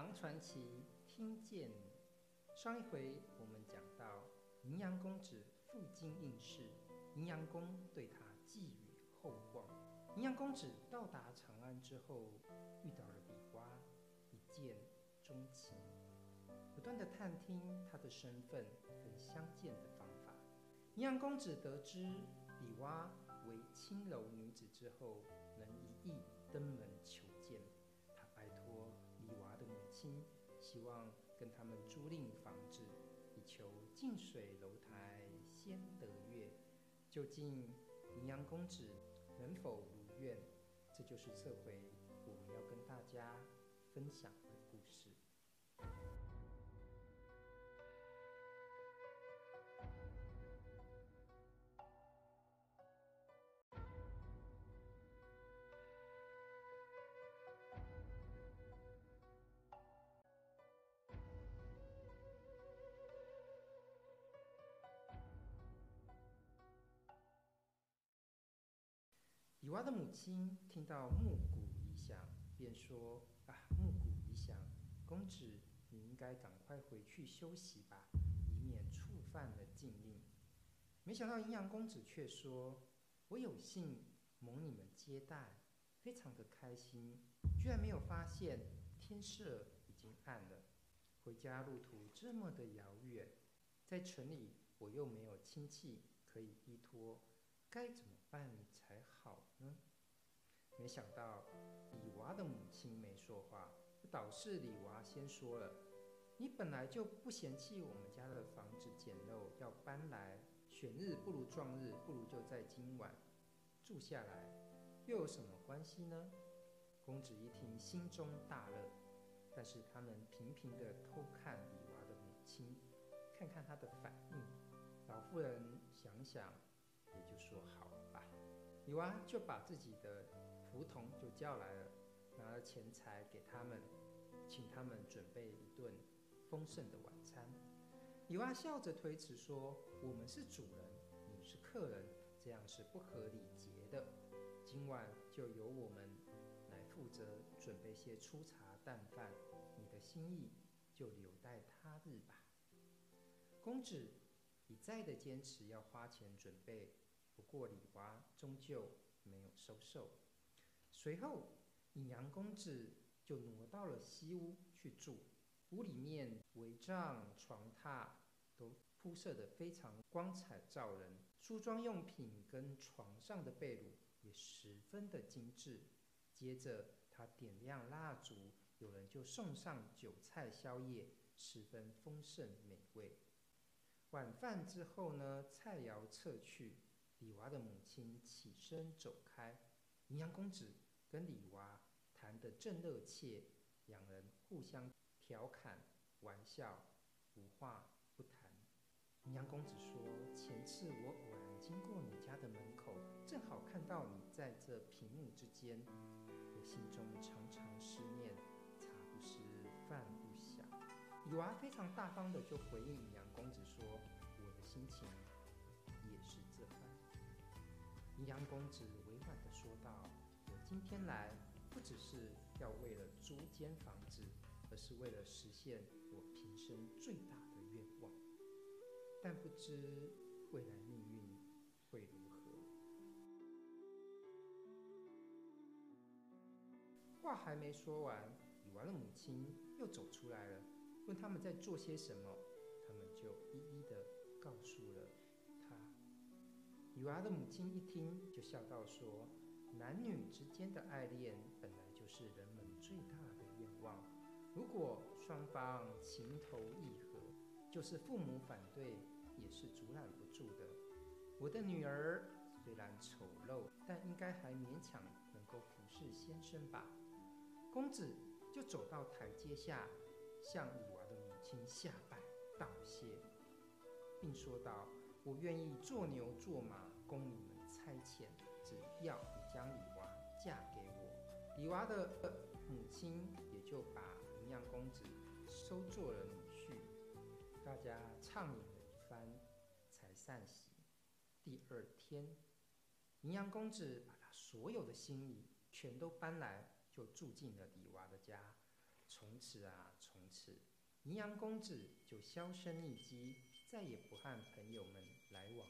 唐传奇听见。上一回我们讲到，银阳公子负荆应试，银阳公对他寄予厚望。银阳公子到达长安之后，遇到了李蛙，一见钟情，不断的探听他的身份和相见的方法。银阳公子得知李蛙为青楼女子之后，能一意登门求希望跟他们租赁房子，以求近水楼台先得月。究竟银阳公子能否如愿？这就是这回我们要跟大家分享的故事。李娃的母亲听到暮鼓已响，便说：“啊，暮鼓已响，公子你应该赶快回去休息吧，以免触犯了禁令。”没想到阴阳公子却说：“我有幸蒙你们接待，非常的开心，居然没有发现天色已经暗了，回家路途这么的遥远，在城里我又没有亲戚可以依托。”该怎么办才好呢？没想到李娃的母亲没说话，倒是李娃先说了：“你本来就不嫌弃我们家的房子简陋，要搬来，选日不如撞日，不如就在今晚住下来，又有什么关系呢？”公子一听，心中大乐，但是他们频频地偷看李娃的母亲，看看她的反应。老妇人想想。也就说好女娲就把自己的仆童就叫来了，拿了钱财给他们，请他们准备一顿丰盛的晚餐。女娲笑着推辞说：“我们是主人，你是客人，这样是不合礼节的。今晚就由我们来负责准备些粗茶淡饭，你的心意就留待他日吧。”公子。一再的坚持要花钱准备，不过李娃终究没有收受。随后，银阳公子就挪到了西屋去住，屋里面帷帐、床榻都铺设得非常光彩照人，梳妆用品跟床上的被褥也十分的精致。接着，他点亮蜡烛，有人就送上酒菜宵夜，十分丰盛美味。晚饭之后呢，菜肴撤去，李娃的母亲起身走开，银阳公子跟李娃谈得正热切，两人互相调侃玩笑，无话不谈。银阳公子说：“前次我偶然经过你家的门口，正好看到你在这屏幕之间，我心中常常思念，茶不思饭不想。”李娃非常大方的就回应银阳公子说：“我的心情。”阴阳公子委婉的说道：“我今天来不只是要为了租间房子，而是为了实现我平生最大的愿望。但不知未来命运会如何。”话还没说完，李纨的母亲又走出来了。问他们在做些什么，他们就一一的告诉了。女娃的母亲一听，就笑道说：“男女之间的爱恋本来就是人们最大的愿望。如果双方情投意合，就是父母反对也是阻拦不住的。我的女儿虽然丑陋，但应该还勉强能够服侍先生吧。”公子就走到台阶下。向女娃的母亲下拜道谢，并说道：“我愿意做牛做马供你们差遣，只要你将李娃嫁给我。”李娃的母亲也就把银阳公子收做了女婿。大家畅饮了一番，才散席。第二天，银阳公子把他所有的行李全都搬来，就住进了李娃的家。从此啊，从此，银阳公子就销声匿迹，再也不和朋友们来往，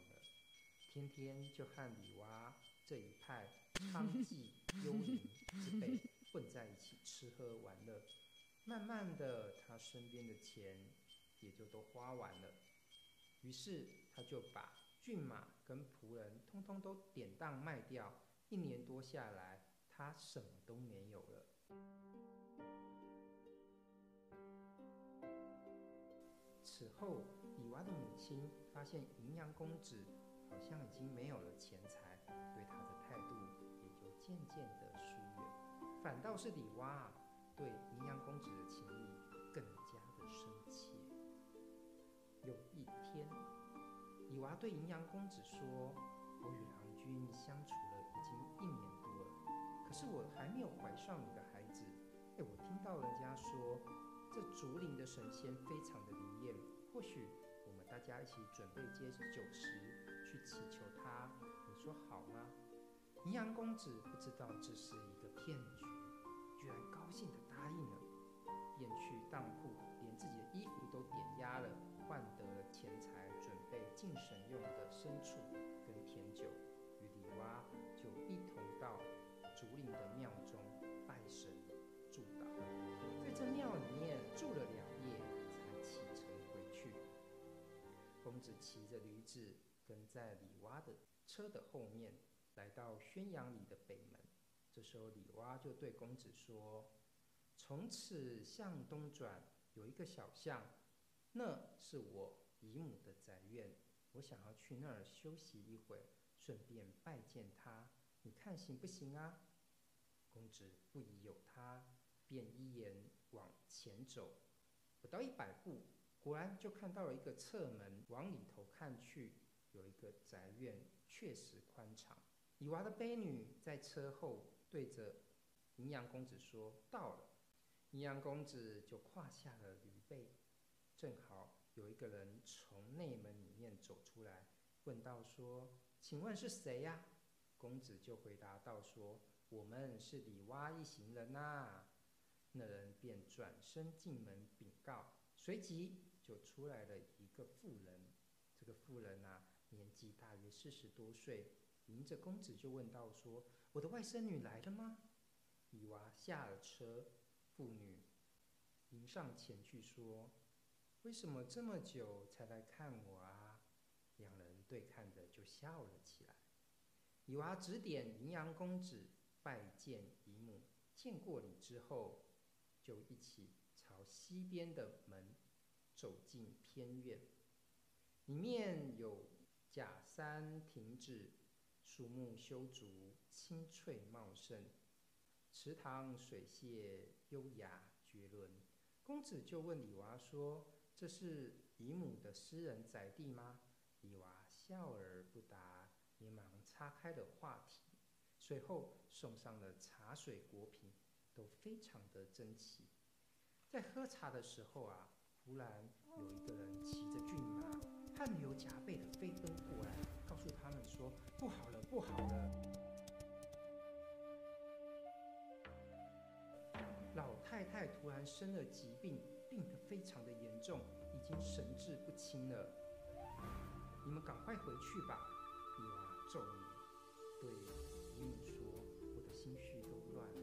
天天就和李娃这一派娼妓幽灵之辈混在一起吃喝玩乐。慢慢的，他身边的钱也就都花完了，于是他就把骏马跟仆人通通都典当卖掉。一年多下来，他什么都没有了。此后，李娃的母亲发现银阳公子好像已经没有了钱财，对他的态度也就渐渐的疏远，反倒是李娃对银阳公子的情谊更加的深切。有一天，李娃对银阳公子说：“我与郎君相处了。”已经一年多了，可是我还没有怀上你的孩子。哎，我听到人家说，这竹林的神仙非常的灵验，或许大家一起准备接酒食去祈求他，你说好吗？银阳公子不知道这是一个骗局，居然高兴地答应了，便去当铺，连自己的衣服都点押了，换得钱财，准备进神用的牲畜骑着驴子跟在李蛙的车的后面，来到宣阳里的北门。这时候李蛙就对公子说：“从此向东转有一个小巷，那是我姨母的宅院，我想要去那儿休息一会儿。”顺便拜见她，你看行不行啊？公子不疑有他，便依言往前走。不到一百步，果然就看到了一个侧门，往里头看去，有一个宅院，确实宽敞。李娃的婢女在车后对着阴阳公子说：“到了。”阴阳公子就跨下了驴背，正好有一个人从内门里面走出来，问道说。请问是谁呀？公子就回答道说：“我们是李蛙一行人呐。”那人便转身进门禀告，随即就出来了一个妇人。这个妇人啊，年纪大约四十多岁，迎着公子就问道说：“我的外甥女来了吗？”李蛙下了车，妇女迎上前去说：“为什么这么久才来看我啊？”两人对看着就笑了起来。李娃指点银阳公子拜见姨母，见过礼之后，就一起朝西边的门走进偏院。里面有假山亭子，树木修竹，青翠茂盛，池塘水榭优雅绝伦。公子就问李娃说：“这是姨母的私人宅地吗？”李娃笑而不答，连忙岔开了话题，随后送上了茶水果品，都非常的珍奇。在喝茶的时候啊，忽然有一个人骑着骏马，汗流浃背的飞奔过来，告诉他们说：“不好了，不好了！老太太突然生了疾病，病得非常的严重，已经神志不清了。”你们赶快回去吧！女娃皱眉，对姨母说：“我的心绪都乱了，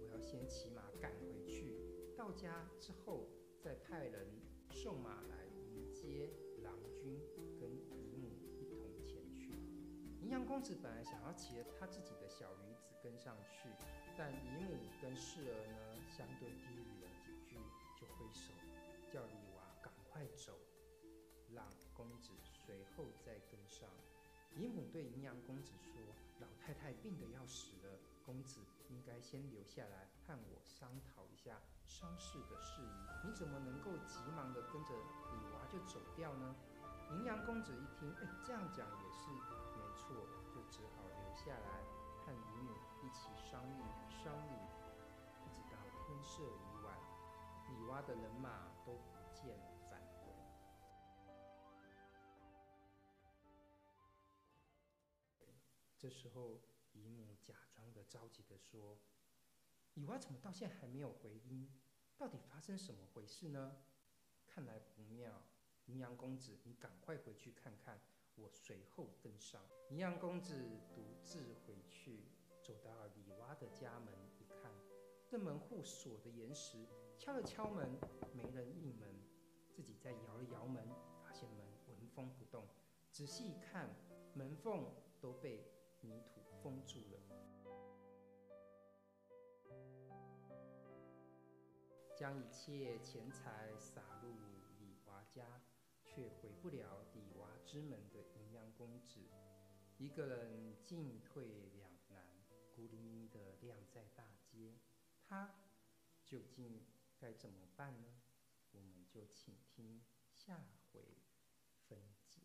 我要先骑马赶回去。到家之后，再派人送马来迎接郎君跟姨母一同前去。”银阳公子本来想要骑着他自己的小驴子跟上去，但姨母跟侍儿呢相对低语了几句，就挥手叫李娃赶快走。让公子随后再跟上。姨母对银阳公子说：“老太太病得要死了，公子应该先留下来和我商讨一下丧事的事宜。你怎么能够急忙的跟着李娃就走掉呢？”银阳公子一听，哎，这样讲也是没错，就只好留下来和姨母一起商议商议，一直到天色已晚，李娃的人马都不见返回。这时候，姨母假装的着急的说：“李娃怎么到现在还没有回音？”到底发生什么回事呢？看来不妙，羚羊公子，你赶快回去看看，我随后跟上。羚羊公子独自回去，走到了李蛙的家门一看，这门户锁得严实，敲了敲门，没人应门，自己再摇了摇门，发现门纹风不动，仔细一看，门缝都被泥土封住了。将一切钱财撒入李娃家，却回不了李娃之门的羚羊公子，一个人进退两难，孤零零地晾在大街。他究竟该怎么办呢？我们就请听下回分解。